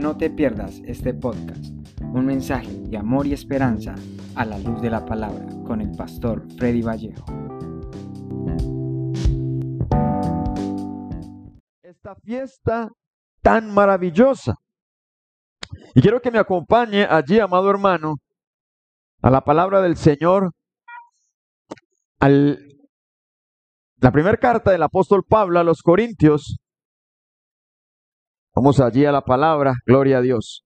No te pierdas este podcast, un mensaje de amor y esperanza a la luz de la palabra con el pastor Freddy Vallejo. Esta fiesta tan maravillosa. Y quiero que me acompañe allí, amado hermano, a la palabra del Señor, al, la primera carta del apóstol Pablo a los Corintios. Vamos allí a la palabra, gloria a Dios.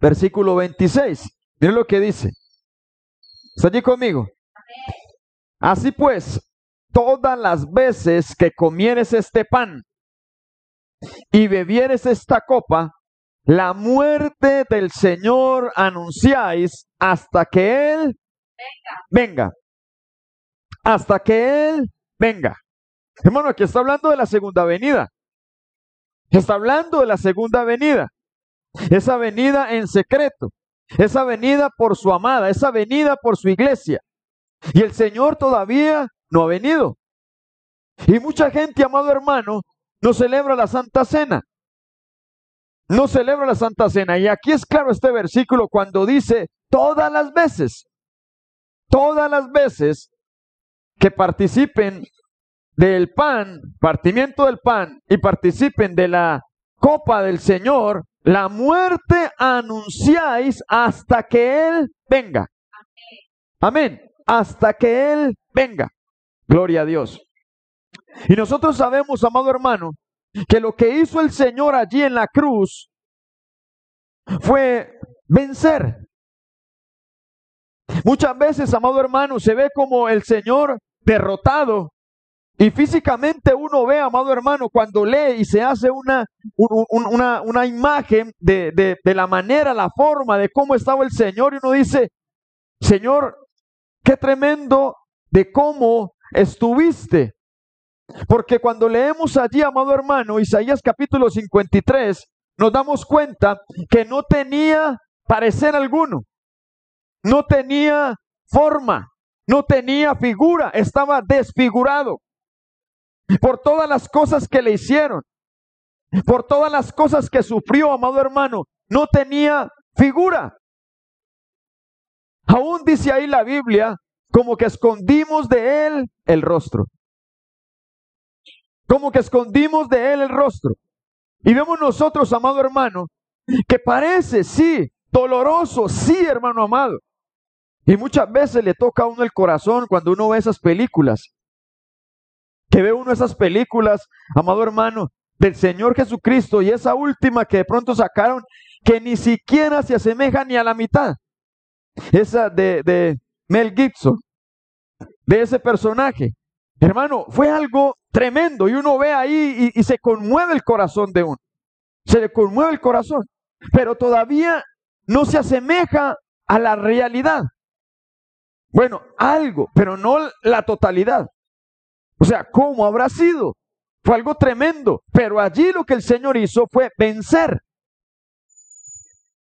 Versículo 26. Miren lo que dice. ¿Está allí conmigo? Así pues, todas las veces que comieres este pan y bebieres esta copa, la muerte del Señor anunciáis hasta que Él venga. Hasta que Él venga. Hermano, aquí está hablando de la segunda venida. Está hablando de la segunda venida. Esa venida en secreto. Esa venida por su amada. Esa venida por su iglesia. Y el Señor todavía no ha venido. Y mucha gente, amado hermano, no celebra la Santa Cena. No celebra la Santa Cena. Y aquí es claro este versículo cuando dice todas las veces, todas las veces que participen del pan, partimiento del pan, y participen de la copa del Señor, la muerte anunciáis hasta que Él venga. Amén. Hasta que Él venga. Gloria a Dios. Y nosotros sabemos, amado hermano, que lo que hizo el Señor allí en la cruz fue vencer. Muchas veces, amado hermano, se ve como el Señor derrotado. Y físicamente uno ve, amado hermano, cuando lee y se hace una, una, una imagen de, de, de la manera, la forma de cómo estaba el Señor, y uno dice, Señor, qué tremendo de cómo estuviste. Porque cuando leemos allí, amado hermano, Isaías capítulo 53, nos damos cuenta que no tenía parecer alguno, no tenía forma, no tenía figura, estaba desfigurado por todas las cosas que le hicieron, por todas las cosas que sufrió, amado hermano, no tenía figura. Aún dice ahí la Biblia, como que escondimos de él el rostro. Como que escondimos de él el rostro. Y vemos nosotros, amado hermano, que parece, sí, doloroso, sí, hermano amado. Y muchas veces le toca a uno el corazón cuando uno ve esas películas. Que ve uno esas películas, amado hermano, del Señor Jesucristo y esa última que de pronto sacaron, que ni siquiera se asemeja ni a la mitad. Esa de, de Mel Gibson, de ese personaje. Hermano, fue algo tremendo y uno ve ahí y, y, se conmueve el corazón de uno. Se le conmueve el corazón, pero todavía no se asemeja a la realidad. Bueno, algo, pero no la totalidad. O sea, ¿cómo habrá sido? Fue algo tremendo, pero allí lo que el Señor hizo fue vencer.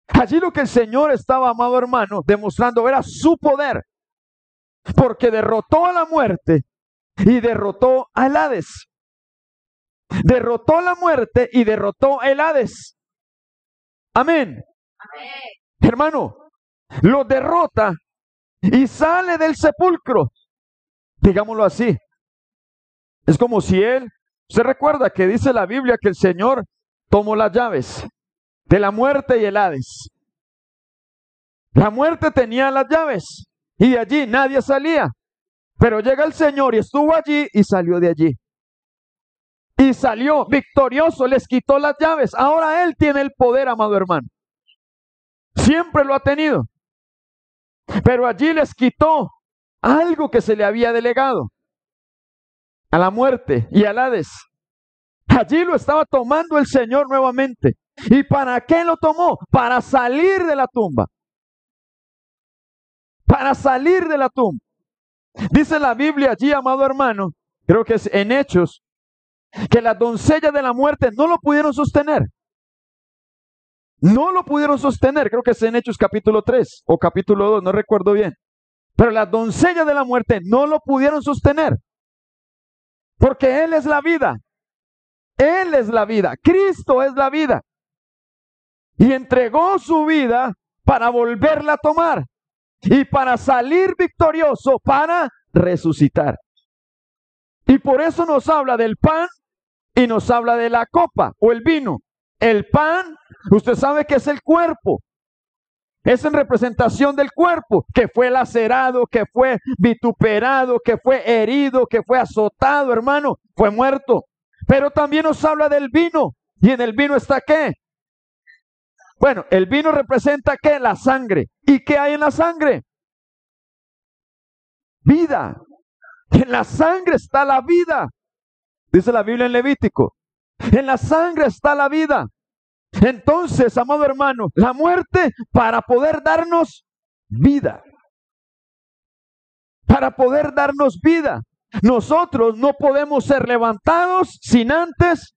Allí lo que el Señor estaba, amado hermano, demostrando era su poder, porque derrotó a la muerte y derrotó a Hades. Derrotó la muerte y derrotó el Hades. Amén. Amén. Hermano, lo derrota y sale del sepulcro. Digámoslo así. Es como si él, se recuerda que dice la Biblia que el Señor tomó las llaves de la muerte y el Hades. La muerte tenía las llaves y de allí nadie salía. Pero llega el Señor y estuvo allí y salió de allí. Y salió victorioso, les quitó las llaves. Ahora Él tiene el poder, amado hermano. Siempre lo ha tenido. Pero allí les quitó algo que se le había delegado a la muerte y al Hades. Allí lo estaba tomando el Señor nuevamente. ¿Y para qué lo tomó? Para salir de la tumba. Para salir de la tumba. Dice la Biblia allí, amado hermano, creo que es en Hechos, que las doncellas de la muerte no lo pudieron sostener. No lo pudieron sostener, creo que es en Hechos capítulo 3 o capítulo 2, no recuerdo bien. Pero las doncellas de la muerte no lo pudieron sostener. Porque Él es la vida. Él es la vida, Cristo es la vida. Y entregó su vida para volverla a tomar y para salir victorioso, para resucitar. Y por eso nos habla del pan y nos habla de la copa o el vino. El pan, usted sabe que es el cuerpo. Es en representación del cuerpo, que fue lacerado, que fue vituperado, que fue herido, que fue azotado, hermano, fue muerto. Pero también nos habla del vino. ¿Y en el vino está qué? Bueno, el vino representa qué? La sangre. ¿Y qué hay en la sangre? Vida. En la sangre está la vida. Dice la Biblia en Levítico. En la sangre está la vida. Entonces, amado hermano, la muerte para poder darnos vida. Para poder darnos vida. Nosotros no podemos ser levantados sin antes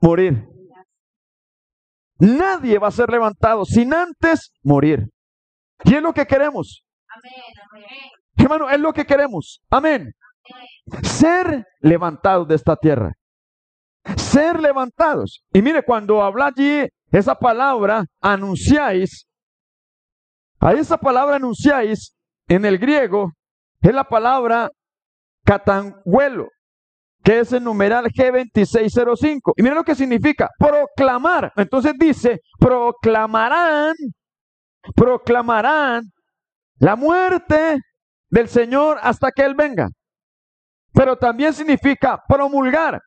morir. Nadie va a ser levantado sin antes morir. Y es lo que queremos. Hermano, es lo que queremos. Amén. Ser levantados de esta tierra. Ser levantados. Y mire, cuando habla allí esa palabra, anunciáis, a esa palabra anunciáis en el griego es la palabra catanguelo, que es el numeral G2605. Y mire lo que significa, proclamar. Entonces dice, proclamarán, proclamarán la muerte del Señor hasta que Él venga. Pero también significa promulgar.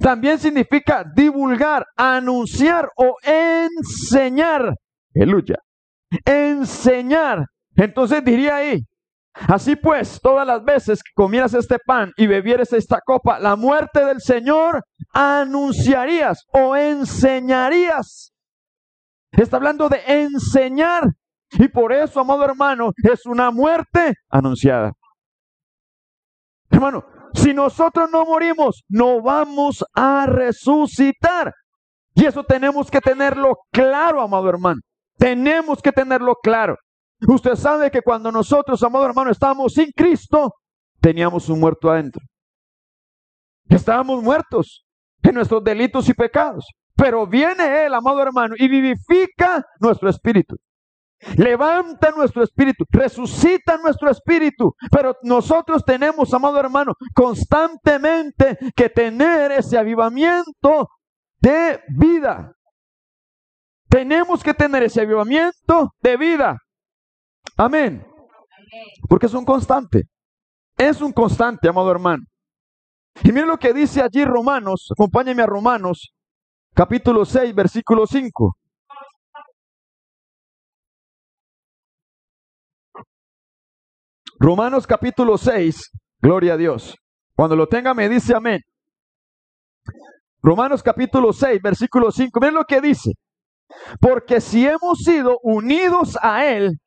También significa divulgar, anunciar o enseñar. Aleluya. Enseñar. Entonces diría ahí, así pues, todas las veces que comieras este pan y bebieres esta copa, la muerte del Señor anunciarías o enseñarías. Está hablando de enseñar. Y por eso, amado hermano, es una muerte anunciada. Hermano, si nosotros no morimos, no vamos a resucitar. Y eso tenemos que tenerlo claro, amado hermano. Tenemos que tenerlo claro. Usted sabe que cuando nosotros, amado hermano, estábamos sin Cristo, teníamos un muerto adentro. Estábamos muertos en nuestros delitos y pecados. Pero viene Él, amado hermano, y vivifica nuestro espíritu. Levanta nuestro espíritu, resucita nuestro espíritu. Pero nosotros tenemos, amado hermano, constantemente que tener ese avivamiento de vida. Tenemos que tener ese avivamiento de vida. Amén. Porque es un constante. Es un constante, amado hermano. Y mire lo que dice allí Romanos, acompáñeme a Romanos, capítulo 6, versículo 5. Romanos capítulo 6, gloria a Dios. Cuando lo tenga me dice amén. Romanos capítulo 6, versículo 5. Miren lo que dice. Porque si hemos sido unidos a Él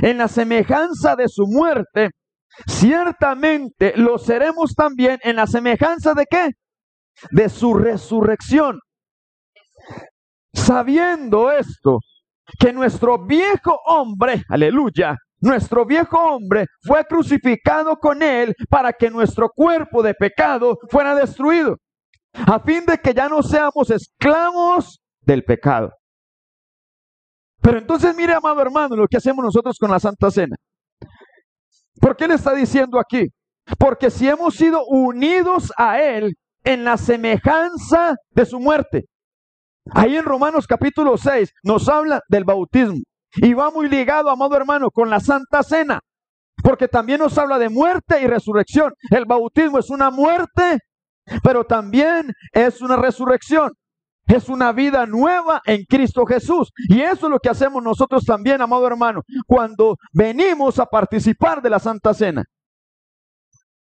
en la semejanza de su muerte, ciertamente lo seremos también en la semejanza de qué? De su resurrección. Sabiendo esto, que nuestro viejo hombre, aleluya, nuestro viejo hombre fue crucificado con él para que nuestro cuerpo de pecado fuera destruido, a fin de que ya no seamos esclavos del pecado. Pero entonces mire, amado hermano, lo que hacemos nosotros con la Santa Cena. ¿Por qué le está diciendo aquí? Porque si hemos sido unidos a Él en la semejanza de su muerte. Ahí en Romanos capítulo 6 nos habla del bautismo. Y va muy ligado, amado hermano, con la Santa Cena, porque también nos habla de muerte y resurrección. El bautismo es una muerte, pero también es una resurrección. Es una vida nueva en Cristo Jesús. Y eso es lo que hacemos nosotros también, amado hermano, cuando venimos a participar de la Santa Cena.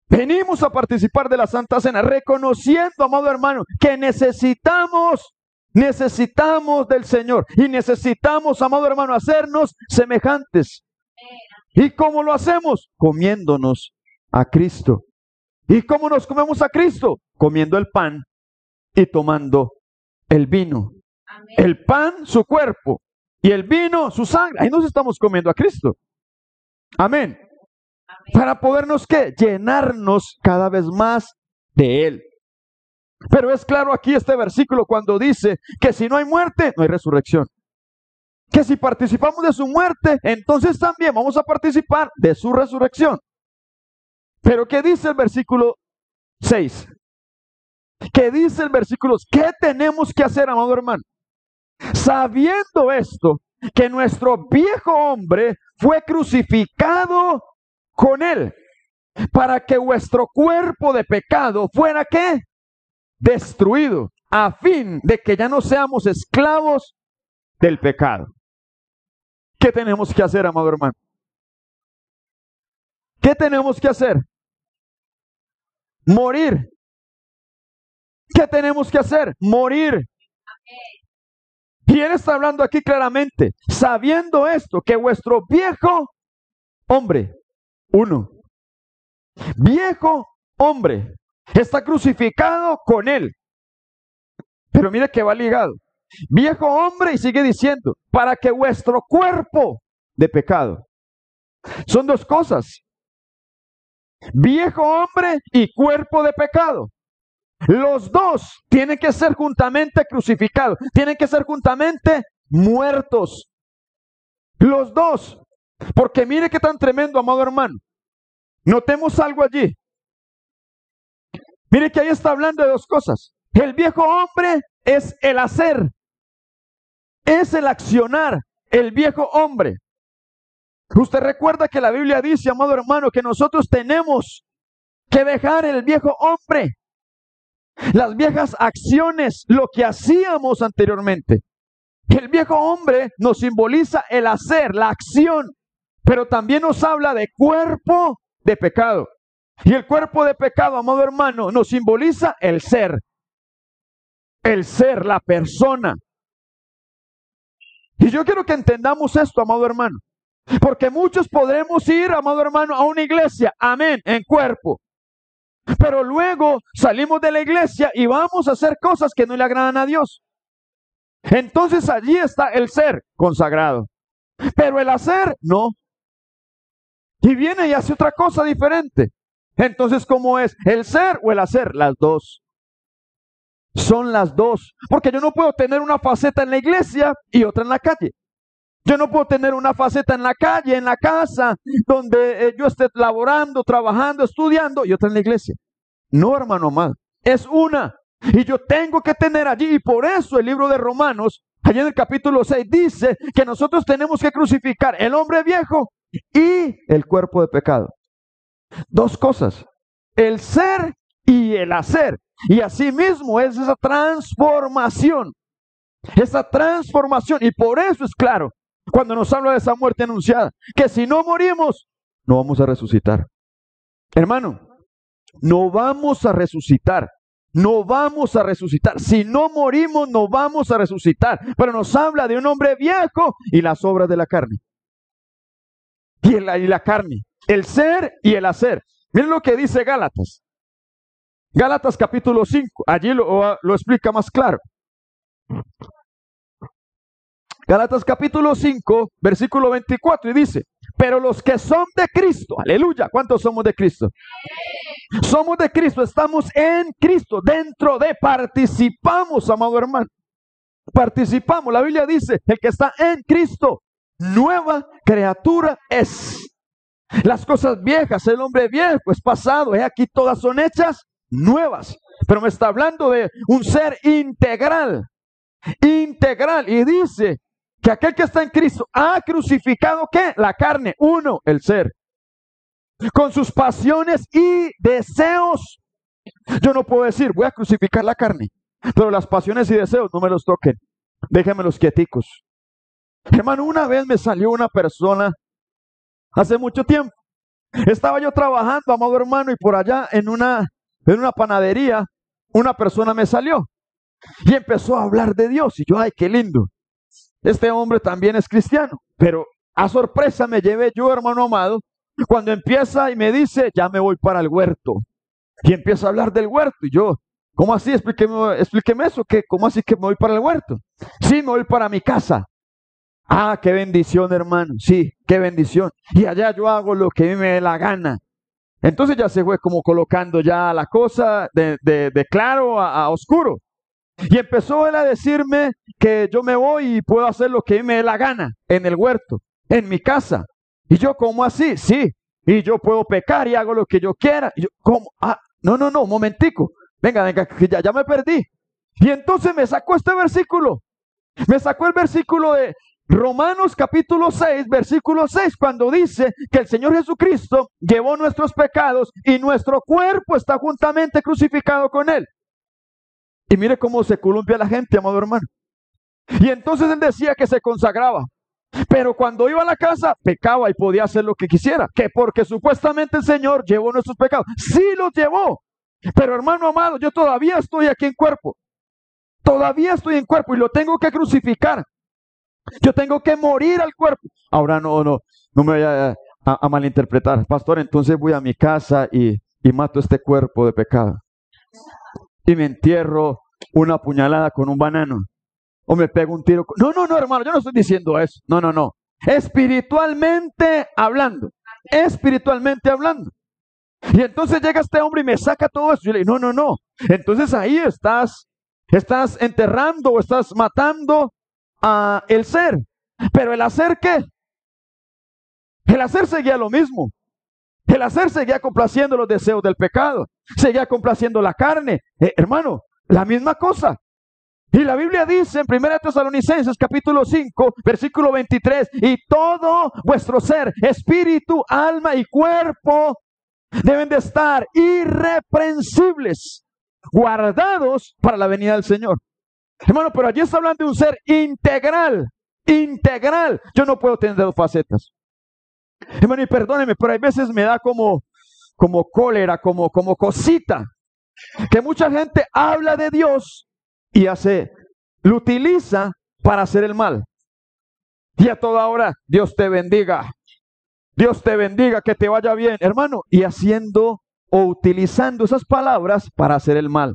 Venimos a participar de la Santa Cena, reconociendo, amado hermano, que necesitamos Necesitamos del Señor y necesitamos, amado hermano, hacernos semejantes. ¿Y cómo lo hacemos? Comiéndonos a Cristo. ¿Y cómo nos comemos a Cristo? Comiendo el pan y tomando el vino. El pan, su cuerpo, y el vino, su sangre. Ahí nos estamos comiendo a Cristo. Amén. Para podernos, ¿qué? Llenarnos cada vez más de Él. Pero es claro aquí este versículo cuando dice que si no hay muerte, no hay resurrección. Que si participamos de su muerte, entonces también vamos a participar de su resurrección. Pero ¿qué dice el versículo 6? ¿Qué dice el versículo? ¿Qué tenemos que hacer, amado hermano? Sabiendo esto, que nuestro viejo hombre fue crucificado con él, para que vuestro cuerpo de pecado fuera qué? Destruido, a fin de que ya no seamos esclavos del pecado. ¿Qué tenemos que hacer, amado hermano? ¿Qué tenemos que hacer? Morir. ¿Qué tenemos que hacer? Morir. Y él está hablando aquí claramente, sabiendo esto, que vuestro viejo hombre, uno, viejo hombre, está crucificado con él. Pero mire que va ligado. Viejo hombre y sigue diciendo, para que vuestro cuerpo de pecado. Son dos cosas. Viejo hombre y cuerpo de pecado. Los dos tienen que ser juntamente crucificados, tienen que ser juntamente muertos. Los dos. Porque mire qué tan tremendo, amado hermano. Notemos algo allí. Mire que ahí está hablando de dos cosas. El viejo hombre es el hacer, es el accionar, el viejo hombre. Usted recuerda que la Biblia dice, amado hermano, que nosotros tenemos que dejar el viejo hombre las viejas acciones, lo que hacíamos anteriormente. El viejo hombre nos simboliza el hacer, la acción, pero también nos habla de cuerpo de pecado. Y el cuerpo de pecado, amado hermano, nos simboliza el ser. El ser, la persona. Y yo quiero que entendamos esto, amado hermano. Porque muchos podremos ir, amado hermano, a una iglesia, amén, en cuerpo. Pero luego salimos de la iglesia y vamos a hacer cosas que no le agradan a Dios. Entonces allí está el ser consagrado. Pero el hacer, no. Y viene y hace otra cosa diferente. Entonces, ¿cómo es? ¿El ser o el hacer? Las dos. Son las dos. Porque yo no puedo tener una faceta en la iglesia y otra en la calle. Yo no puedo tener una faceta en la calle, en la casa, donde eh, yo esté laborando, trabajando, estudiando y otra en la iglesia. No, hermano amado, es una. Y yo tengo que tener allí, y por eso el libro de Romanos, allí en el capítulo 6, dice que nosotros tenemos que crucificar el hombre viejo y el cuerpo de pecado. Dos cosas, el ser y el hacer. Y asimismo es esa transformación, esa transformación. Y por eso es claro cuando nos habla de esa muerte anunciada, que si no morimos, no vamos a resucitar. Hermano, no vamos a resucitar. No vamos a resucitar. Si no morimos, no vamos a resucitar. Pero nos habla de un hombre viejo y las obras de la carne. Y la, y la carne. El ser y el hacer. Miren lo que dice Gálatas. Gálatas capítulo 5. Allí lo, lo explica más claro. Galatas capítulo 5, versículo 24, y dice, pero los que son de Cristo, aleluya, ¿cuántos somos de Cristo? Somos de Cristo, estamos en Cristo, dentro de, participamos, amado hermano. Participamos, la Biblia dice, el que está en Cristo, nueva criatura es. Las cosas viejas, el hombre viejo es pasado, es aquí todas son hechas nuevas. Pero me está hablando de un ser integral, integral. Y dice que aquel que está en Cristo ha crucificado ¿qué? La carne, uno, el ser. Con sus pasiones y deseos. Yo no puedo decir, voy a crucificar la carne, pero las pasiones y deseos no me los toquen. Déjenmelos quieticos. Hermano, una vez me salió una persona hace mucho tiempo. Estaba yo trabajando, amado hermano, y por allá en una, en una panadería, una persona me salió y empezó a hablar de Dios. Y yo, ay, qué lindo. Este hombre también es cristiano, pero a sorpresa me llevé yo, hermano amado, cuando empieza y me dice, ya me voy para el huerto. Y empieza a hablar del huerto. Y yo, ¿cómo así? Explíqueme, explíqueme eso. ¿qué? ¿Cómo así que me voy para el huerto? Sí, me voy para mi casa. Ah, qué bendición, hermano. Sí, qué bendición. Y allá yo hago lo que a mí me dé la gana. Entonces ya se fue como colocando ya la cosa de, de, claro a, a, oscuro. Y empezó él a decirme que yo me voy y puedo hacer lo que me dé la gana en el huerto, en mi casa. Y yo, ¿cómo así? Sí. Y yo puedo pecar y hago lo que yo quiera. Y yo, ¿cómo? Ah, no, no, no, momentico. Venga, venga, que ya, ya me perdí. Y entonces me sacó este versículo. Me sacó el versículo de Romanos capítulo 6, versículo 6, cuando dice que el Señor Jesucristo llevó nuestros pecados y nuestro cuerpo está juntamente crucificado con Él. Y mire cómo se columpia la gente, amado hermano. Y entonces él decía que se consagraba. Pero cuando iba a la casa, pecaba y podía hacer lo que quisiera. Que porque supuestamente el Señor llevó nuestros pecados. Sí los llevó. Pero hermano amado, yo todavía estoy aquí en cuerpo. Todavía estoy en cuerpo y lo tengo que crucificar. Yo tengo que morir al cuerpo. Ahora no, no, no me vaya a, malinterpretar. Pastor, entonces voy a mi casa y, y mato este cuerpo de pecado. Y me entierro una puñalada con un banano. O me pego un tiro. No, no, no, hermano, yo no estoy diciendo eso. No, no, no. Espiritualmente hablando. Espiritualmente hablando. Y entonces llega este hombre y me saca todo eso. Y yo le digo, no, no, no. Entonces ahí estás, estás enterrando o estás matando a el ser. Pero el hacer qué? El hacer seguía lo mismo. El hacer seguía complaciendo los deseos del pecado. Seguía complaciendo la carne. Eh, hermano, la misma cosa. Y la Biblia dice en 1 Tesalonicenses capítulo 5, versículo 23, y todo vuestro ser, espíritu, alma y cuerpo deben de estar irreprensibles, guardados para la venida del Señor. Hermano, pero allí está hablando de un ser integral, integral. Yo no puedo tener dos facetas. Hermano, y perdóneme, pero hay veces me da como, como cólera, como, como cosita, que mucha gente habla de Dios y hace, lo utiliza para hacer el mal. Y a toda hora, Dios te bendiga. Dios te bendiga, que te vaya bien, hermano. Y haciendo o utilizando esas palabras para hacer el mal.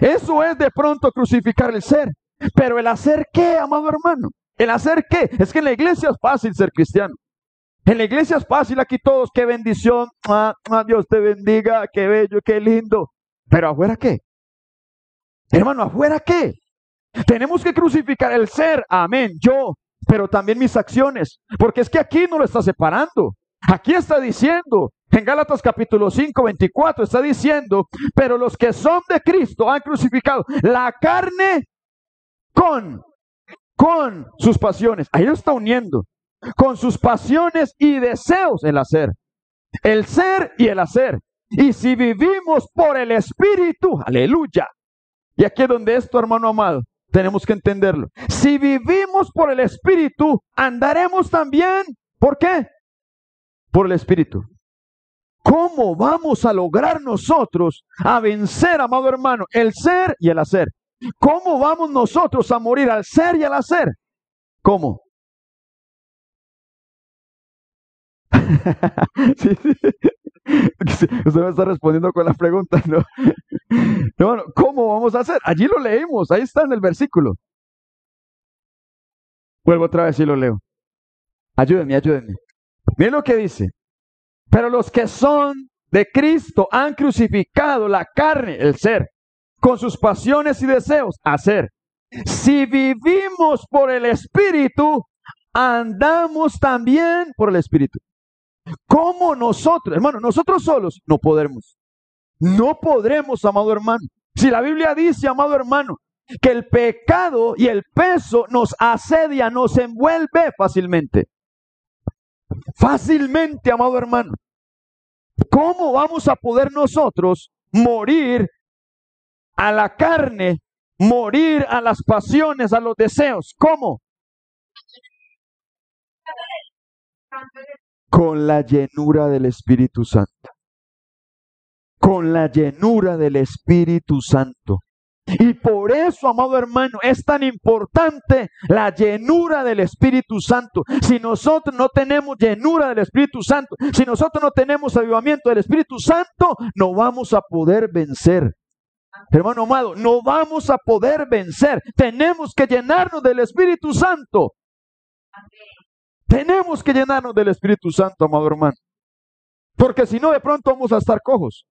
Eso es de pronto crucificar el ser. Pero el hacer qué, amado hermano? El hacer qué? Es que en la iglesia es fácil ser cristiano. En la iglesia es fácil aquí todos, qué bendición. Ah, ah, Dios te bendiga, qué bello, qué lindo. Pero afuera qué? Hermano, afuera qué? Tenemos que crucificar el ser, amén, yo, pero también mis acciones, porque es que aquí no lo está separando. Aquí está diciendo, en Gálatas capítulo 5, 24, está diciendo, pero los que son de Cristo han crucificado la carne con, con sus pasiones. Ahí lo está uniendo, con sus pasiones y deseos el hacer. El ser y el hacer. Y si vivimos por el Espíritu, aleluya. Y aquí es donde esto, hermano amado, tenemos que entenderlo. Si vivimos por el Espíritu, andaremos también. ¿Por qué? Por el Espíritu. ¿Cómo vamos a lograr nosotros a vencer, amado hermano, el ser y el hacer? ¿Cómo vamos nosotros a morir al ser y al hacer? ¿Cómo? Usted me está respondiendo con la pregunta, ¿no? no, ¿Cómo vamos a hacer? Allí lo leímos, ahí está en el versículo. Vuelvo otra vez y lo leo. Ayúdenme, ayúdenme. Miren lo que dice. Pero los que son de Cristo han crucificado la carne, el ser, con sus pasiones y deseos, hacer. Si vivimos por el Espíritu, andamos también por el Espíritu. ¿Cómo nosotros, hermano, nosotros solos no podremos? No podremos, amado hermano. Si la Biblia dice, amado hermano, que el pecado y el peso nos asedia, nos envuelve fácilmente. Fácilmente, amado hermano. ¿Cómo vamos a poder nosotros morir a la carne, morir a las pasiones, a los deseos? ¿Cómo? Con la llenura del Espíritu Santo. Con la llenura del Espíritu Santo. Y por eso, amado hermano, es tan importante la llenura del Espíritu Santo. Si nosotros no tenemos llenura del Espíritu Santo, si nosotros no tenemos avivamiento del Espíritu Santo, no vamos a poder vencer. Hermano amado, no vamos a poder vencer. Tenemos que llenarnos del Espíritu Santo. Tenemos que llenarnos del Espíritu Santo, amado hermano. Porque si no, de pronto vamos a estar cojos.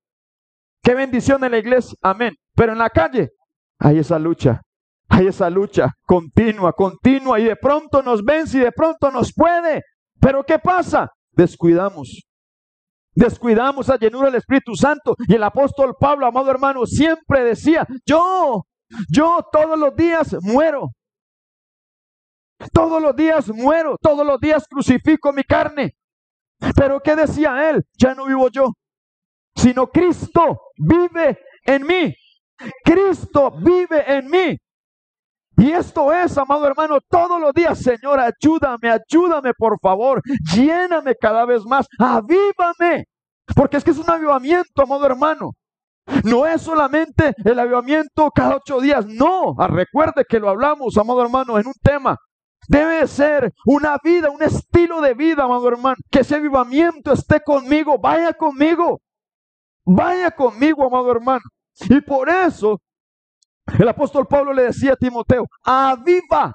Qué bendición en la iglesia, amén. Pero en la calle hay esa lucha, hay esa lucha continua, continua, y de pronto nos vence y de pronto nos puede. Pero ¿qué pasa? Descuidamos. Descuidamos a llenura del Espíritu Santo. Y el apóstol Pablo, amado hermano, siempre decía, yo, yo todos los días muero. Todos los días muero, todos los días crucifico mi carne. Pero ¿qué decía él? Ya no vivo yo, sino Cristo vive en mí. Cristo vive en mí. Y esto es, amado hermano, todos los días, Señor, ayúdame, ayúdame, por favor, lléname cada vez más, avívame, porque es que es un avivamiento, amado hermano. No es solamente el avivamiento cada ocho días, no, ah, recuerde que lo hablamos, amado hermano, en un tema. Debe ser una vida, un estilo de vida, amado hermano, que ese avivamiento esté conmigo, vaya conmigo, vaya conmigo, amado hermano. Y por eso el apóstol Pablo le decía a Timoteo, aviva,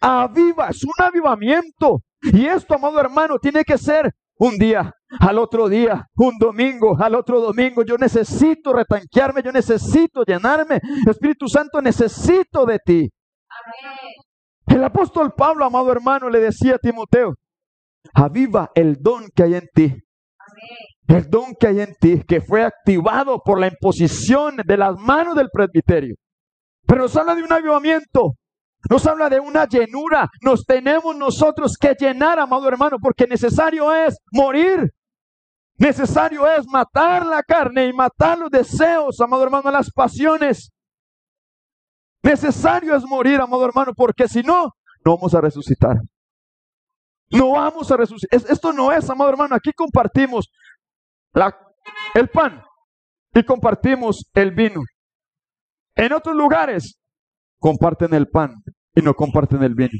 aviva, es un avivamiento. Y esto, amado hermano, tiene que ser un día, al otro día, un domingo, al otro domingo. Yo necesito retanquearme, yo necesito llenarme. Espíritu Santo, necesito de ti. El apóstol Pablo, amado hermano, le decía a Timoteo, aviva el don que hay en ti. El don que hay en ti, que fue activado por la imposición de las manos del presbiterio. Pero nos habla de un avivamiento, nos habla de una llenura. Nos tenemos nosotros que llenar, amado hermano, porque necesario es morir. Necesario es matar la carne y matar los deseos, amado hermano, las pasiones. Necesario es morir, amado hermano, porque si no, no vamos a resucitar. No vamos a resucitar. Esto no es, amado hermano, aquí compartimos el pan y compartimos el vino. En otros lugares comparten el pan y no comparten el vino.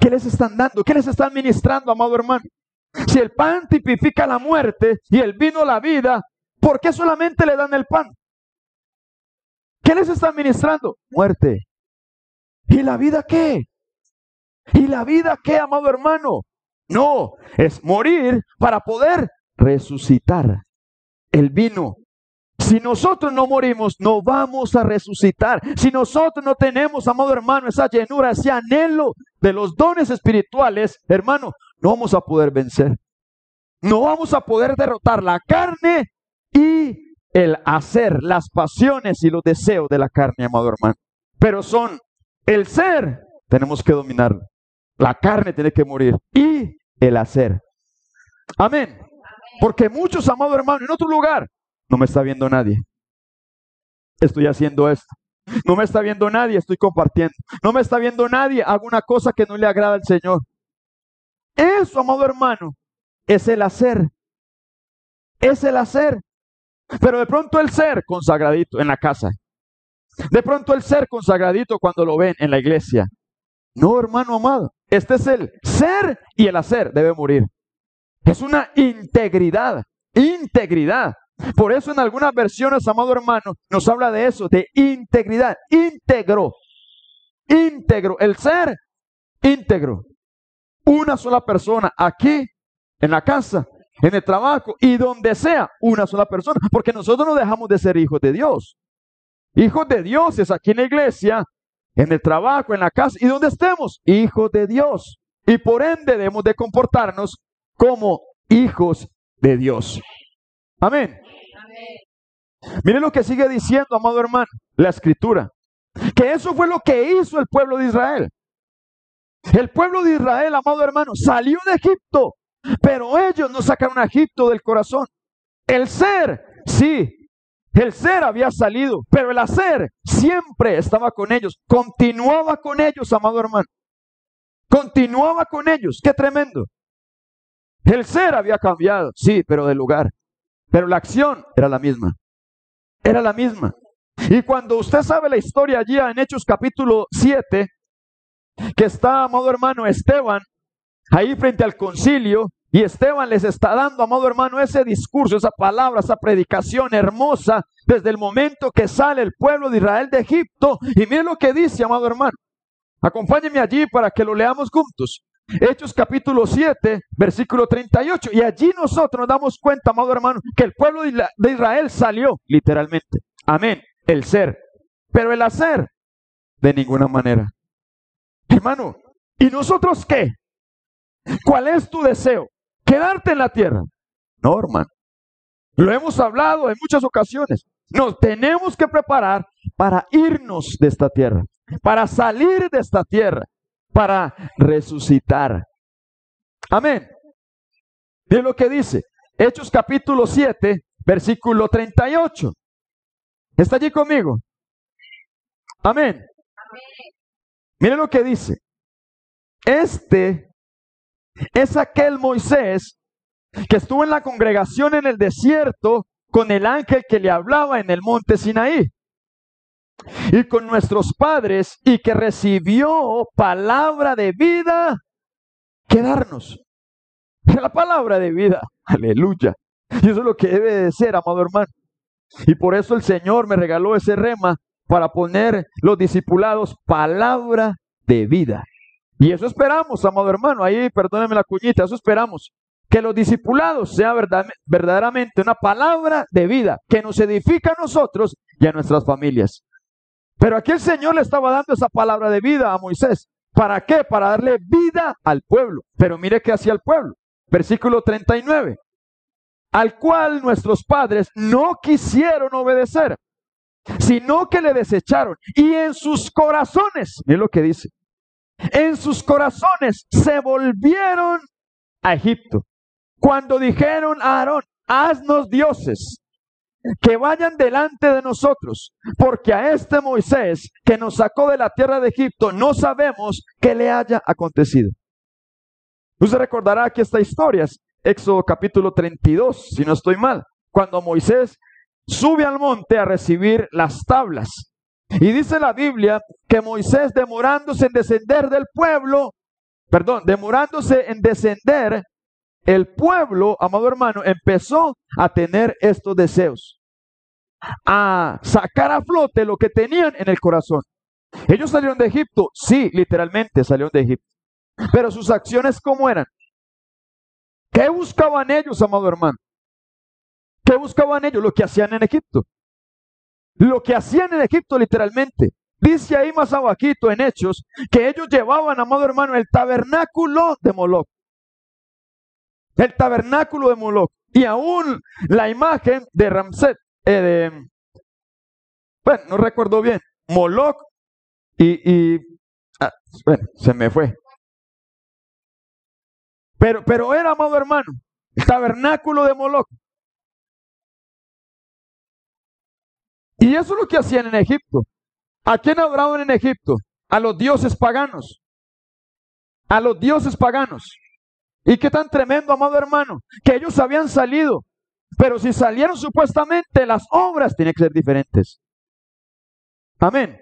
¿Qué les están dando? ¿Qué les están ministrando, amado hermano? Si el pan tipifica la muerte y el vino la vida, ¿por qué solamente le dan el pan? ¿Qué les están ministrando? Muerte. ¿Y la vida qué? ¿Y la vida qué, amado hermano? No, es morir para poder resucitar. El vino. Si nosotros no morimos, no vamos a resucitar. Si nosotros no tenemos, amado hermano, esa llenura, ese anhelo de los dones espirituales, hermano, no vamos a poder vencer. No vamos a poder derrotar la carne y el hacer, las pasiones y los deseos de la carne, amado hermano. Pero son el ser, tenemos que dominarlo. La carne tiene que morir y el hacer. Amén. Porque muchos, amados hermanos, en otro lugar, no me está viendo nadie. Estoy haciendo esto. No me está viendo nadie, estoy compartiendo. No me está viendo nadie, hago una cosa que no le agrada al Señor. Eso, amado hermano, es el hacer. Es el hacer. Pero de pronto el ser consagradito en la casa. De pronto el ser consagradito cuando lo ven en la iglesia. No, hermano amado. Este es el ser y el hacer debe morir. Es una integridad, integridad. Por eso en algunas versiones, amado hermano, nos habla de eso, de integridad, íntegro, íntegro, el ser íntegro. Una sola persona aquí, en la casa, en el trabajo y donde sea, una sola persona. Porque nosotros no dejamos de ser hijos de Dios. Hijos de Dios es aquí en la iglesia, en el trabajo, en la casa y donde estemos, hijos de Dios. Y por ende debemos de comportarnos como hijos de Dios. Amén. Mire lo que sigue diciendo, amado hermano, la escritura. Que eso fue lo que hizo el pueblo de Israel. El pueblo de Israel, amado hermano, salió de Egipto, pero ellos no sacaron a Egipto del corazón. El ser, sí, el ser había salido, pero el hacer siempre estaba con ellos, continuaba con ellos, amado hermano. Continuaba con ellos, qué tremendo. El ser había cambiado, sí, pero de lugar. Pero la acción era la misma. Era la misma. Y cuando usted sabe la historia allí en Hechos capítulo 7, que está, amado hermano, Esteban, ahí frente al concilio, y Esteban les está dando, amado hermano, ese discurso, esa palabra, esa predicación hermosa, desde el momento que sale el pueblo de Israel de Egipto. Y mire lo que dice, amado hermano. Acompáñeme allí para que lo leamos juntos. Hechos capítulo 7, versículo 38. Y allí nosotros nos damos cuenta, amado hermano, que el pueblo de Israel salió literalmente. Amén. El ser. Pero el hacer, de ninguna manera. Hermano, ¿y nosotros qué? ¿Cuál es tu deseo? ¿Quedarte en la tierra? No, hermano. Lo hemos hablado en muchas ocasiones. Nos tenemos que preparar para irnos de esta tierra, para salir de esta tierra, para resucitar. Amén. Miren lo que dice. Hechos capítulo 7, versículo 38. ¿Está allí conmigo? Amén. Miren lo que dice. Este es aquel Moisés que estuvo en la congregación en el desierto con el ángel que le hablaba en el monte Sinaí y con nuestros padres y que recibió palabra de vida que darnos. La palabra de vida, aleluya. Y eso es lo que debe de ser, amado hermano. Y por eso el Señor me regaló ese rema para poner los discipulados palabra de vida. Y eso esperamos, amado hermano. Ahí, perdóneme la cuñita, eso esperamos que los discipulados sea verdaderamente una palabra de vida que nos edifica a nosotros y a nuestras familias. Pero aquí el Señor le estaba dando esa palabra de vida a Moisés. ¿Para qué? Para darle vida al pueblo. Pero mire qué hacía el pueblo. Versículo 39. Al cual nuestros padres no quisieron obedecer, sino que le desecharon. Y en sus corazones, mire lo que dice, en sus corazones se volvieron a Egipto cuando dijeron a Aarón, haznos dioses que vayan delante de nosotros, porque a este Moisés que nos sacó de la tierra de Egipto no sabemos qué le haya acontecido. Usted recordará que esta historia es Éxodo capítulo 32, si no estoy mal, cuando Moisés sube al monte a recibir las tablas. Y dice la Biblia que Moisés demorándose en descender del pueblo, perdón, demorándose en descender el pueblo, amado hermano, empezó a tener estos deseos, a sacar a flote lo que tenían en el corazón. Ellos salieron de Egipto, sí, literalmente salieron de Egipto. Pero sus acciones, ¿cómo eran? ¿Qué buscaban ellos, amado hermano? ¿Qué buscaban ellos? Lo que hacían en Egipto. Lo que hacían en Egipto, literalmente. Dice ahí más abajito en Hechos que ellos llevaban, amado hermano, el tabernáculo de Moloch el tabernáculo de Moloch y aún la imagen de Ramsés, eh, de, bueno, no recuerdo bien, Moloch y, ah, bueno, se me fue. Pero, pero era, amado hermano, el tabernáculo de Moloch. Y eso es lo que hacían en Egipto. ¿A quién adoraban en Egipto? A los dioses paganos. A los dioses paganos. Y qué tan tremendo, amado hermano, que ellos habían salido. Pero si salieron supuestamente, las obras tienen que ser diferentes. Amén.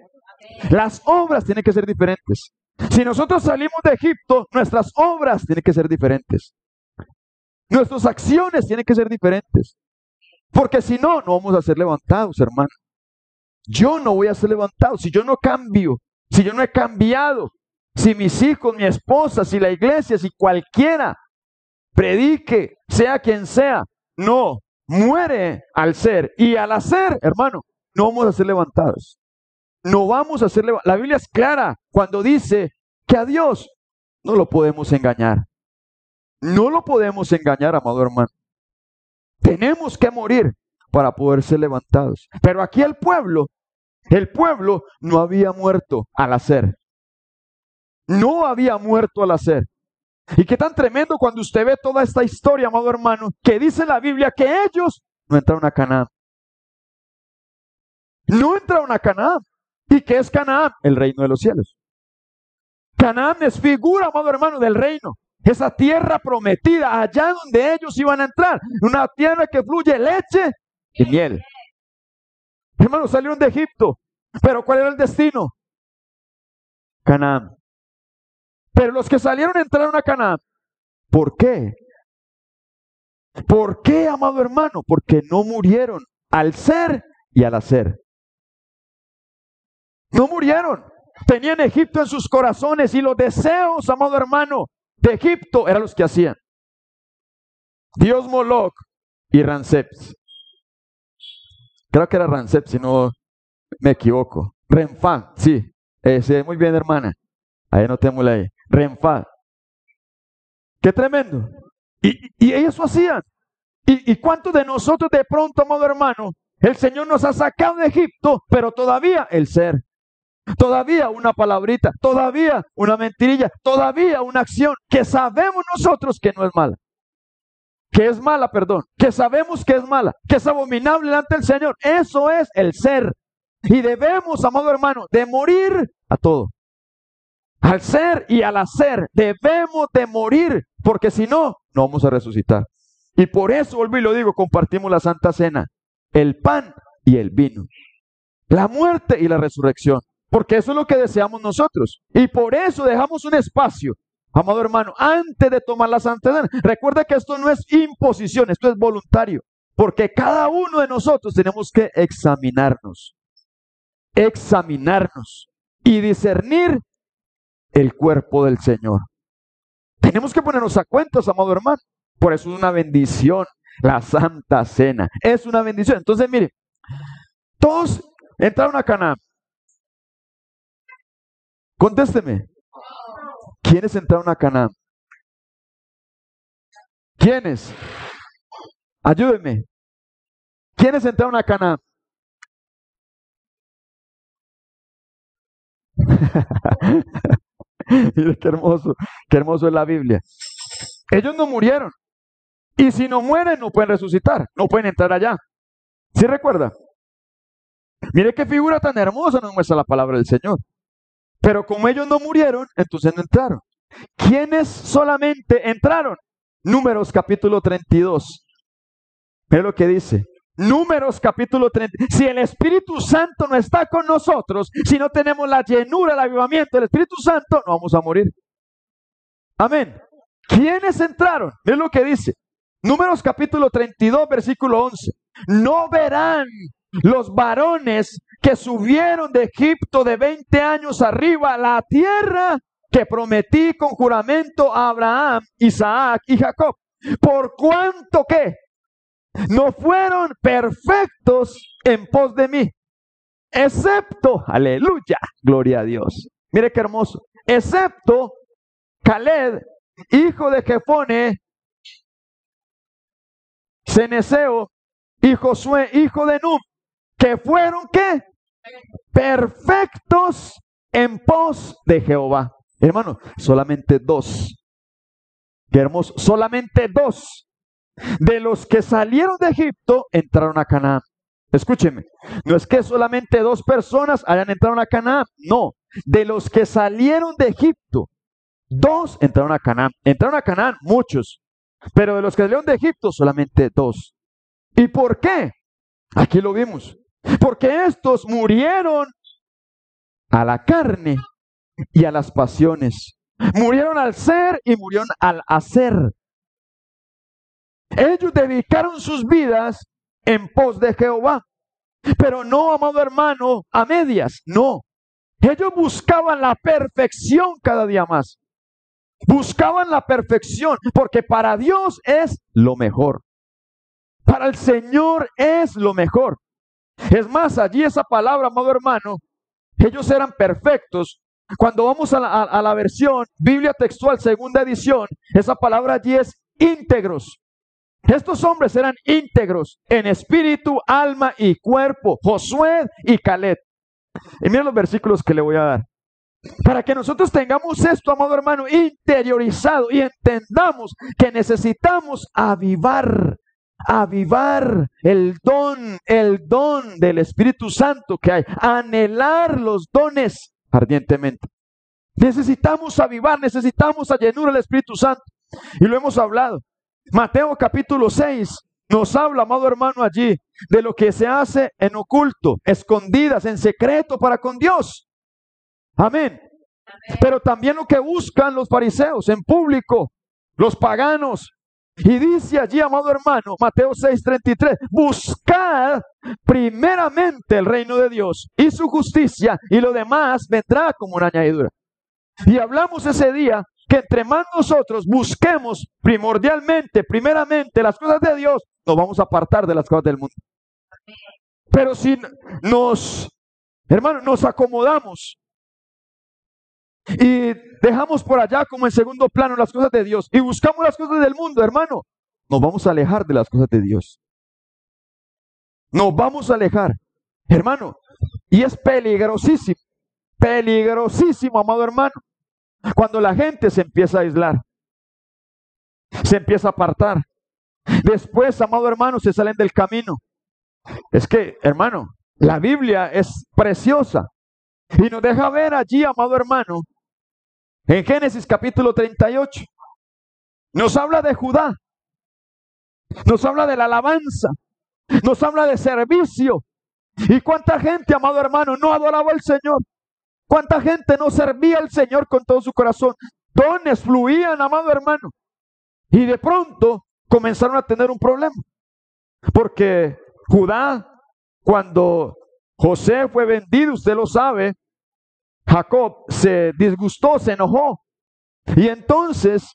Las obras tienen que ser diferentes. Si nosotros salimos de Egipto, nuestras obras tienen que ser diferentes. Nuestras acciones tienen que ser diferentes. Porque si no, no vamos a ser levantados, hermano. Yo no voy a ser levantado. Si yo no cambio, si yo no he cambiado, si mis hijos, mi esposa, si la iglesia, si cualquiera predique, sea quien sea, no, muere al ser. Y al hacer, hermano, no vamos a ser levantados. No vamos a ser levantados. La Biblia es clara cuando dice que a Dios no lo podemos engañar. No lo podemos engañar, amado hermano. Tenemos que morir para poder ser levantados. Pero aquí el pueblo, el pueblo no había muerto al hacer no había muerto al hacer. Y qué tan tremendo cuando usted ve toda esta historia, amado hermano, que dice la Biblia que ellos no entraron a Canaán. No entraron a Canaán. ¿Y qué es Canaán? El reino de los cielos. Canaán es figura, amado hermano, del reino. Esa tierra prometida, allá donde ellos iban a entrar. Una tierra que fluye leche y miel. Hermanos, salieron de Egipto. Pero ¿cuál era el destino? Canaán. Pero los que salieron entraron a Canaán. ¿Por qué? ¿Por qué, amado hermano? Porque no murieron al ser y al hacer. No murieron. Tenían Egipto en sus corazones y los deseos, amado hermano, de Egipto eran los que hacían. Dios Moloch y Ranseps. Creo que era Rancep, si no me equivoco. Renfa, sí. Ese, muy bien, hermana. Ahí no tenemos la Renfa. Qué tremendo. Y, y eso hacían. ¿Y, ¿Y cuántos de nosotros de pronto, amado hermano, el Señor nos ha sacado de Egipto, pero todavía el ser, todavía una palabrita, todavía una mentirilla, todavía una acción que sabemos nosotros que no es mala? que es mala, perdón, que sabemos que es mala, que es abominable delante del Señor. Eso es el ser. Y debemos, amado hermano, de morir a todo. Al ser y al hacer, debemos de morir, porque si no, no vamos a resucitar. Y por eso, vuelvo y lo digo, compartimos la Santa Cena, el pan y el vino, la muerte y la resurrección, porque eso es lo que deseamos nosotros. Y por eso dejamos un espacio Amado hermano, antes de tomar la Santa Cena, recuerda que esto no es imposición, esto es voluntario, porque cada uno de nosotros tenemos que examinarnos, examinarnos y discernir el cuerpo del Señor. Tenemos que ponernos a cuentas, amado hermano. Por eso es una bendición la Santa Cena. Es una bendición. Entonces, mire, todos entraron a Canaán. Contésteme. ¿Quiénes entraron a Canaán? ¿Quiénes? Ayúdenme. ¿Quiénes entraron a Canaán? Mire qué hermoso, qué hermoso es la Biblia. Ellos no murieron. Y si no mueren, no pueden resucitar, no pueden entrar allá. ¿Sí recuerda? Mire qué figura tan hermosa nos muestra la palabra del Señor. Pero como ellos no murieron, entonces no entraron. ¿Quiénes solamente entraron? Números capítulo 32. Mira lo que dice. Números capítulo 30. Si el Espíritu Santo no está con nosotros, si no tenemos la llenura, el avivamiento del Espíritu Santo, no vamos a morir. Amén. ¿Quiénes entraron? Mira lo que dice. Números capítulo 32, versículo 11. No verán los varones que subieron de Egipto de 20 años arriba a la tierra que prometí con juramento a Abraham, Isaac y Jacob. Por cuanto que no fueron perfectos en pos de mí, excepto, aleluya, gloria a Dios. Mire qué hermoso, excepto Caleb, hijo de Jefone, Ceneseo y Josué, hijo de Num, que fueron qué? Perfectos en pos de Jehová. Hermano, solamente dos. Qué hermoso. Solamente dos de los que salieron de Egipto entraron a Canaán. Escúcheme, no es que solamente dos personas hayan entrado a Canaán, no, de los que salieron de Egipto, dos entraron a Canaán. Entraron a Canaán muchos, pero de los que salieron de Egipto solamente dos. ¿Y por qué? Aquí lo vimos. Porque estos murieron a la carne y a las pasiones. Murieron al ser y murieron al hacer. Ellos dedicaron sus vidas en pos de Jehová. Pero no, amado hermano, a medias, no. Ellos buscaban la perfección cada día más. Buscaban la perfección porque para Dios es lo mejor. Para el Señor es lo mejor. Es más, allí esa palabra, amado hermano, ellos eran perfectos cuando vamos a la, versión Biblia textual, segunda edición, esa palabra allí es íntegros. Estos hombres eran íntegros en espíritu, alma y cuerpo, Josué y Caleb. Y miren los versículos que le voy a dar. Para que nosotros tengamos esto, amado hermano, interiorizado y entendamos que necesitamos avivar, avivar el don, el don del Espíritu Santo que hay, anhelar los dones ardientemente. Necesitamos avivar, necesitamos a llenura del Espíritu Santo. Y lo hemos hablado. Mateo capítulo 6 nos habla, amado hermano, allí de lo que se hace en oculto, escondidas, en secreto para con Dios. Amén. Pero también lo que buscan los fariseos en público, los paganos, y dice allí, amado hermano, Mateo 6:33, buscad primeramente el reino de Dios y su justicia y lo demás vendrá como una añadidura. Y hablamos ese día que entre más nosotros busquemos primordialmente, primeramente las cosas de Dios, nos vamos a apartar de las cosas del mundo. Pero si nos, hermano, nos acomodamos y dejamos por allá como en segundo plano las cosas de Dios y buscamos las cosas del mundo, hermano, nos vamos a alejar de las cosas de Dios. Nos vamos a alejar, hermano, y es peligrosísimo, peligrosísimo, amado hermano, cuando la gente se empieza a aislar, se empieza a apartar. Después, amado hermano, se salen del camino. Es que, hermano, la Biblia es preciosa y nos deja ver allí, amado hermano, en Génesis capítulo 38. Nos habla de Judá. Nos habla de la alabanza. Nos habla de servicio. ¿Y cuánta gente, amado hermano, no adoraba al Señor? ¿Cuánta gente no servía al Señor con todo su corazón? Dones fluían, amado hermano. Y de pronto comenzaron a tener un problema. Porque Judá, cuando José fue vendido, usted lo sabe, Jacob se disgustó, se enojó. Y entonces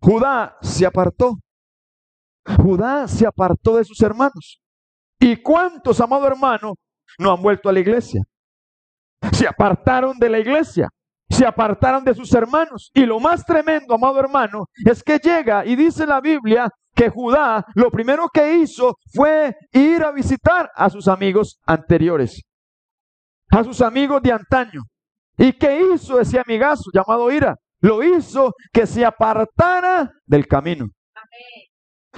Judá se apartó. Judá se apartó de sus hermanos. ¿Y cuántos, amado hermano, no han vuelto a la iglesia? Se apartaron de la iglesia, se apartaron de sus hermanos. Y lo más tremendo, amado hermano, es que llega y dice la Biblia que Judá lo primero que hizo fue ir a visitar a sus amigos anteriores, a sus amigos de antaño. ¿Y qué hizo ese amigazo llamado Ira? Lo hizo que se apartara del camino.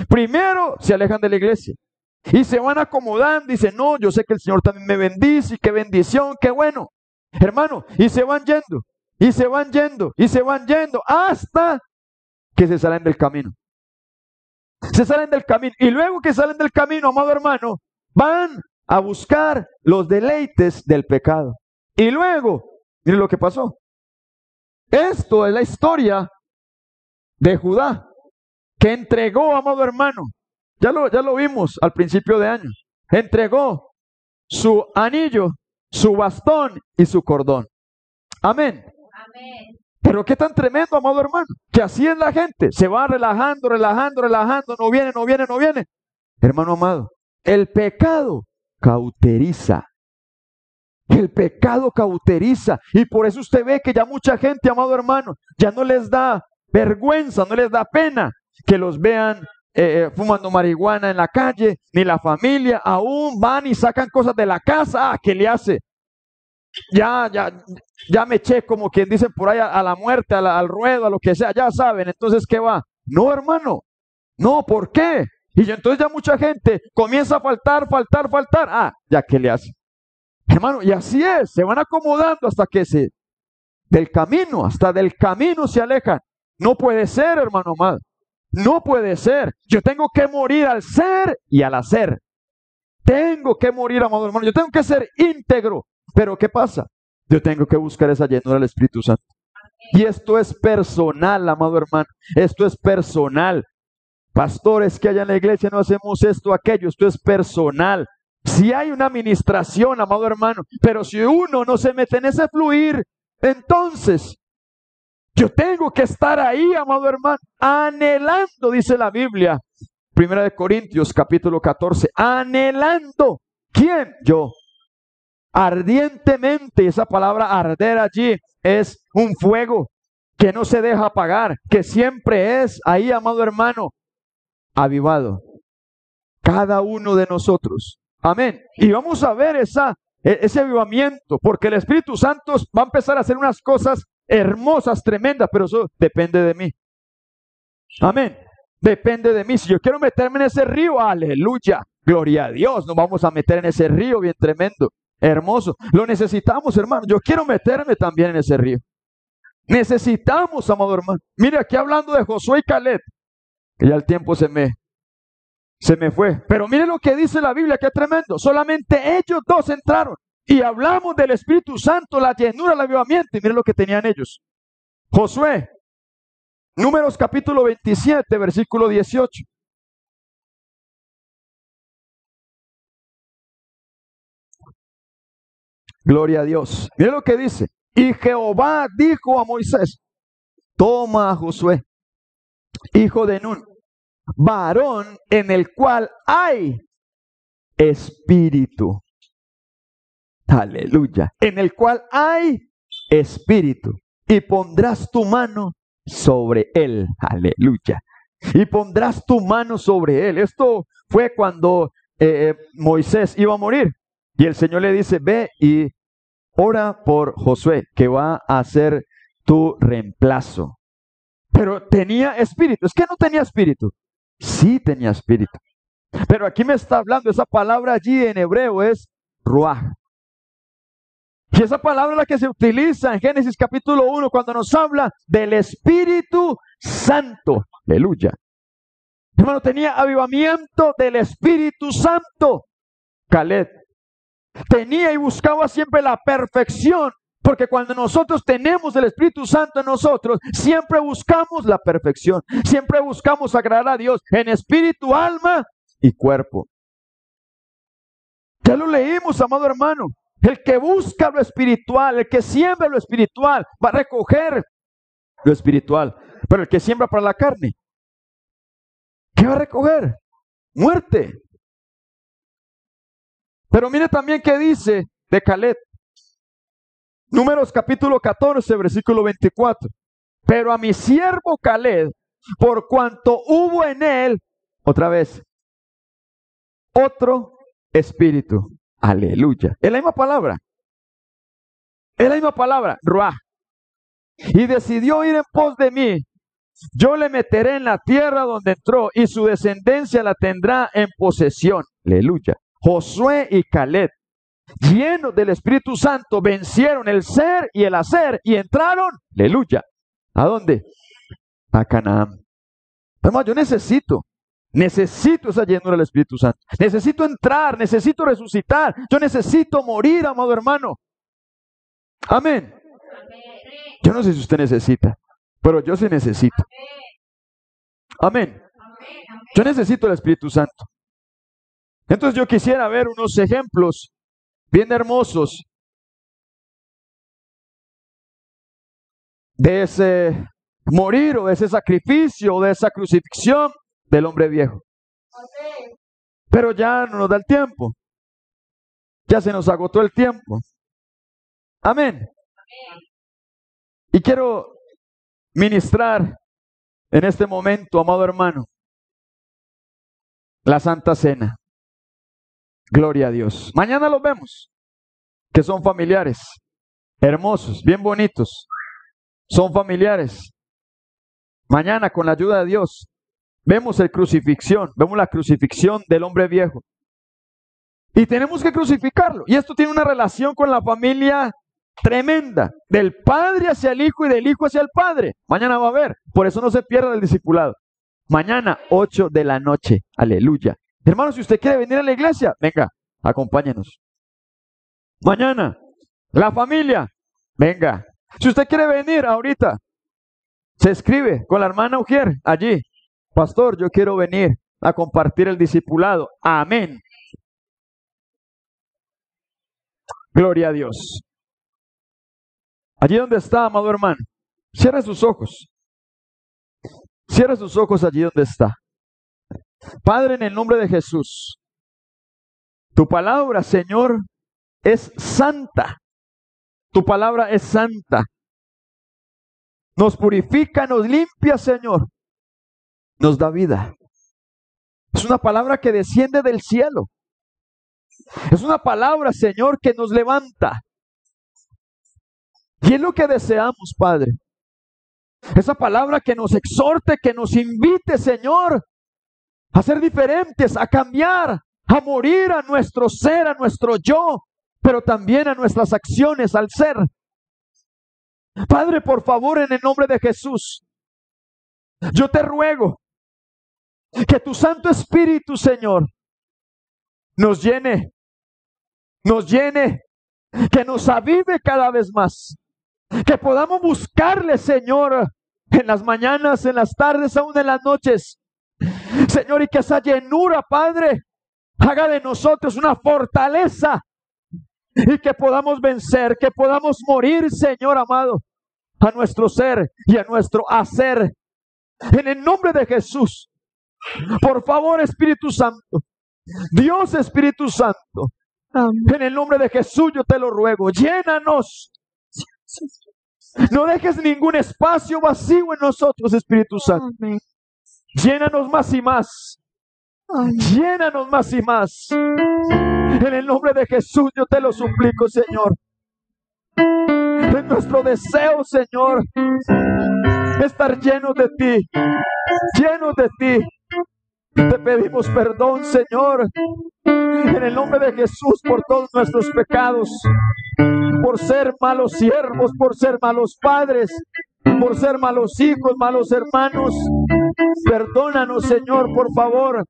Primero se alejan de la iglesia y se van acomodando. Dicen, no, yo sé que el Señor también me bendice y qué bendición, qué bueno. Hermano, y se van yendo, y se van yendo, y se van yendo hasta que se salen del camino. Se salen del camino. Y luego que salen del camino, amado hermano, van a buscar los deleites del pecado. Y luego, mire lo que pasó. Esto es la historia de Judá, que entregó, amado hermano, ya lo, ya lo vimos al principio de año, entregó su anillo, su bastón y su cordón. Amén. Amén. Pero qué tan tremendo, amado hermano, que así es la gente, se va relajando, relajando, relajando, no viene, no viene, no viene. Hermano amado, el pecado cauteriza. El pecado cauteriza. Y por eso usted ve que ya mucha gente, amado hermano, ya no les da vergüenza, no les da pena que los vean eh, eh, fumando marihuana en la calle, ni la familia, aún van y sacan cosas de la casa. Ah, ¿qué le hace? ya, ya, ya me eché como quien dicen por ahí a, la muerte, al ruedo, a lo que sea, ya saben, entonces ¿qué va? No, hermano, no, ¿por qué? Y entonces ya mucha gente comienza a faltar, faltar, faltar. Ah, ya que le hace. Hermano, y así es, se van acomodando hasta que se, del camino, hasta del camino se alejan. No puede ser, hermano amado. No puede ser. Yo tengo que morir al ser y al hacer. Tengo que morir, amado hermano. Yo tengo que ser íntegro. Pero ¿qué pasa? Yo tengo que buscar esa llenura del Espíritu Santo. Y esto es personal, amado hermano. Esto es personal. Pastores que allá en la iglesia no hacemos esto, aquello. Esto es personal. Si hay una administración, amado hermano, pero si uno no se mete en ese fluir, entonces yo tengo que estar ahí, amado hermano, anhelando, dice la Biblia. Primera de Corintios, capítulo 14, anhelando. ¿Quién? Yo ardientemente. Esa palabra arder allí es un fuego que no se deja apagar, que siempre es ahí, amado hermano, avivado. Cada uno de nosotros. Amén. Y vamos a ver e, ese avivamiento, porque el Espíritu Santo va a empezar a hacer unas cosas hermosas, tremendas, pero eso depende de mí. Amén. Depende de mí. Si yo quiero meterme en ese río, aleluya. Gloria a Dios. Nos vamos a meter en ese río bien tremendo. Hermoso. Lo necesitamos, hermano. Yo quiero meterme también en ese río. Necesitamos, amado hermano. Mire, aquí hablando de Josué y Caleb, que ya el tiempo se me, se me fue. Pero mire lo que dice la Biblia, que tremendo. Solamente ellos dos entraron. Y hablamos del Espíritu Santo, la llenura, el avivamiento. Y mire lo que tenían ellos. Josué, números capítulo 27, versículo 18. Gloria a Dios. Mire lo que dice. Y Jehová dijo a Moisés, toma a Josué, hijo de Nun, varón en el cual hay espíritu. Aleluya. En el cual hay espíritu. Y pondrás tu mano sobre él. Aleluya. Y pondrás tu mano sobre él. Esto fue cuando eh, Moisés iba a morir. Y el Señor le dice, ve y ora por Josué, que va a ser tu reemplazo. Pero tenía espíritu. Es que no tenía espíritu. Sí tenía espíritu. Pero aquí me está hablando, esa palabra allí en hebreo es ruach. Y esa palabra es la que se utiliza en Génesis capítulo 1 cuando nos habla del Espíritu Santo. Aleluya. Hermano, tenía avivamiento del Espíritu Santo. Caleb tenía y buscaba siempre la perfección. Porque cuando nosotros tenemos el Espíritu Santo en nosotros, siempre buscamos la perfección. Siempre buscamos agradar a Dios en espíritu, alma y cuerpo. Ya lo leímos, amado hermano. El que busca lo espiritual, el que siembra lo espiritual, va a recoger lo espiritual. Pero el que siembra para la carne, ¿qué va a recoger? Muerte. Pero mire también qué dice de Caleb. Números capítulo 14, versículo 24. Pero a mi siervo Caleb, por cuanto hubo en él, otra vez, otro espíritu. Aleluya. Es la misma palabra. Es la misma palabra, Ruah. Y decidió ir en pos de mí. Yo le meteré en la tierra donde entró y su descendencia la tendrá en posesión. Aleluya. Josué y Caleb, llenos del Espíritu Santo, vencieron el ser y el hacer y entraron. Aleluya. ¿A dónde? A Canaán. Además, yo necesito Necesito esa llenura del Espíritu Santo. Necesito entrar, necesito resucitar. Yo necesito morir, amado hermano. Amén. Yo no sé si usted necesita, pero yo sí necesito. Amén. Yo necesito el Espíritu Santo. Entonces yo quisiera ver unos ejemplos bien hermosos de ese morir o de ese sacrificio o de esa crucifixión del hombre viejo. Pero ya no nos da el tiempo. Ya se nos agotó el tiempo. Amén. Y quiero ministrar en este momento, amado hermano, la Santa Cena. Gloria a Dios. Mañana los vemos, que son familiares, hermosos, bien bonitos. Son familiares. Mañana, con la ayuda de Dios, Vemos el crucifixión, vemos la crucifixión del hombre viejo. Y tenemos que crucificarlo. Y esto tiene una relación con la familia tremenda, del padre hacia el hijo y del hijo hacia el padre. Mañana va a haber, por eso no se pierda el discipulado. Mañana, 8 de la noche, aleluya. Hermano, si usted quiere venir a la iglesia, venga, acompáñenos. Mañana, la familia, venga. Si usted quiere venir ahorita, se escribe con la hermana Ujier allí, Pastor, yo quiero venir a compartir el discipulado. Amén. Gloria a Dios. Allí donde está, amado hermano, cierra sus ojos. Cierra sus ojos allí donde está. Padre, en el nombre de Jesús, tu palabra, Señor, es santa. Tu palabra es santa. Nos purifica, nos limpia, Señor nos da vida. Es una palabra que desciende del cielo. Es una palabra, Señor, que nos levanta. Y es lo que deseamos, Padre. Esa palabra que nos exhorte, que nos invite, Señor, a ser diferentes, a cambiar, a morir a nuestro ser, a nuestro yo, pero también a nuestras acciones al ser. Padre, por favor, en el nombre de Jesús, yo te ruego que tu Santo Espíritu, Señor, nos llene, nos llene, que nos avive cada vez más, que podamos buscarle, Señor, en las mañanas, en las tardes, aún en las noches. Señor, y que esa llenura, Padre, haga de nosotros una fortaleza y que podamos vencer, que podamos morir, Señor amado, a nuestro ser y a nuestro hacer. En el nombre de Jesús, por favor, Espíritu Santo, Dios Espíritu Santo, en el nombre de Jesús yo te lo ruego, llénanos. No dejes ningún espacio vacío en nosotros, Espíritu Santo. Llénanos más y más. Llénanos más y más. En el nombre de Jesús yo te lo suplico, Señor. En nuestro deseo, Señor, estar llenos de ti, llenos de ti. Te pedimos perdón, Señor, en el nombre de Jesús por todos nuestros pecados, por ser malos siervos, por ser malos padres, por ser malos hijos, malos hermanos. Perdónanos, Señor, por favor.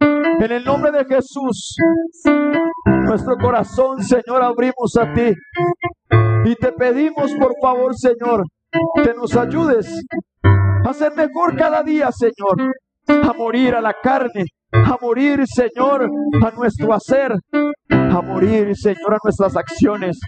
En el nombre de Jesús, nuestro corazón, Señor, abrimos a ti. Y te pedimos, por favor, Señor, que nos ayudes a ser mejor cada día, Señor. A morir a la carne, a morir, Señor, a nuestro hacer, a morir, Señor, a nuestras acciones.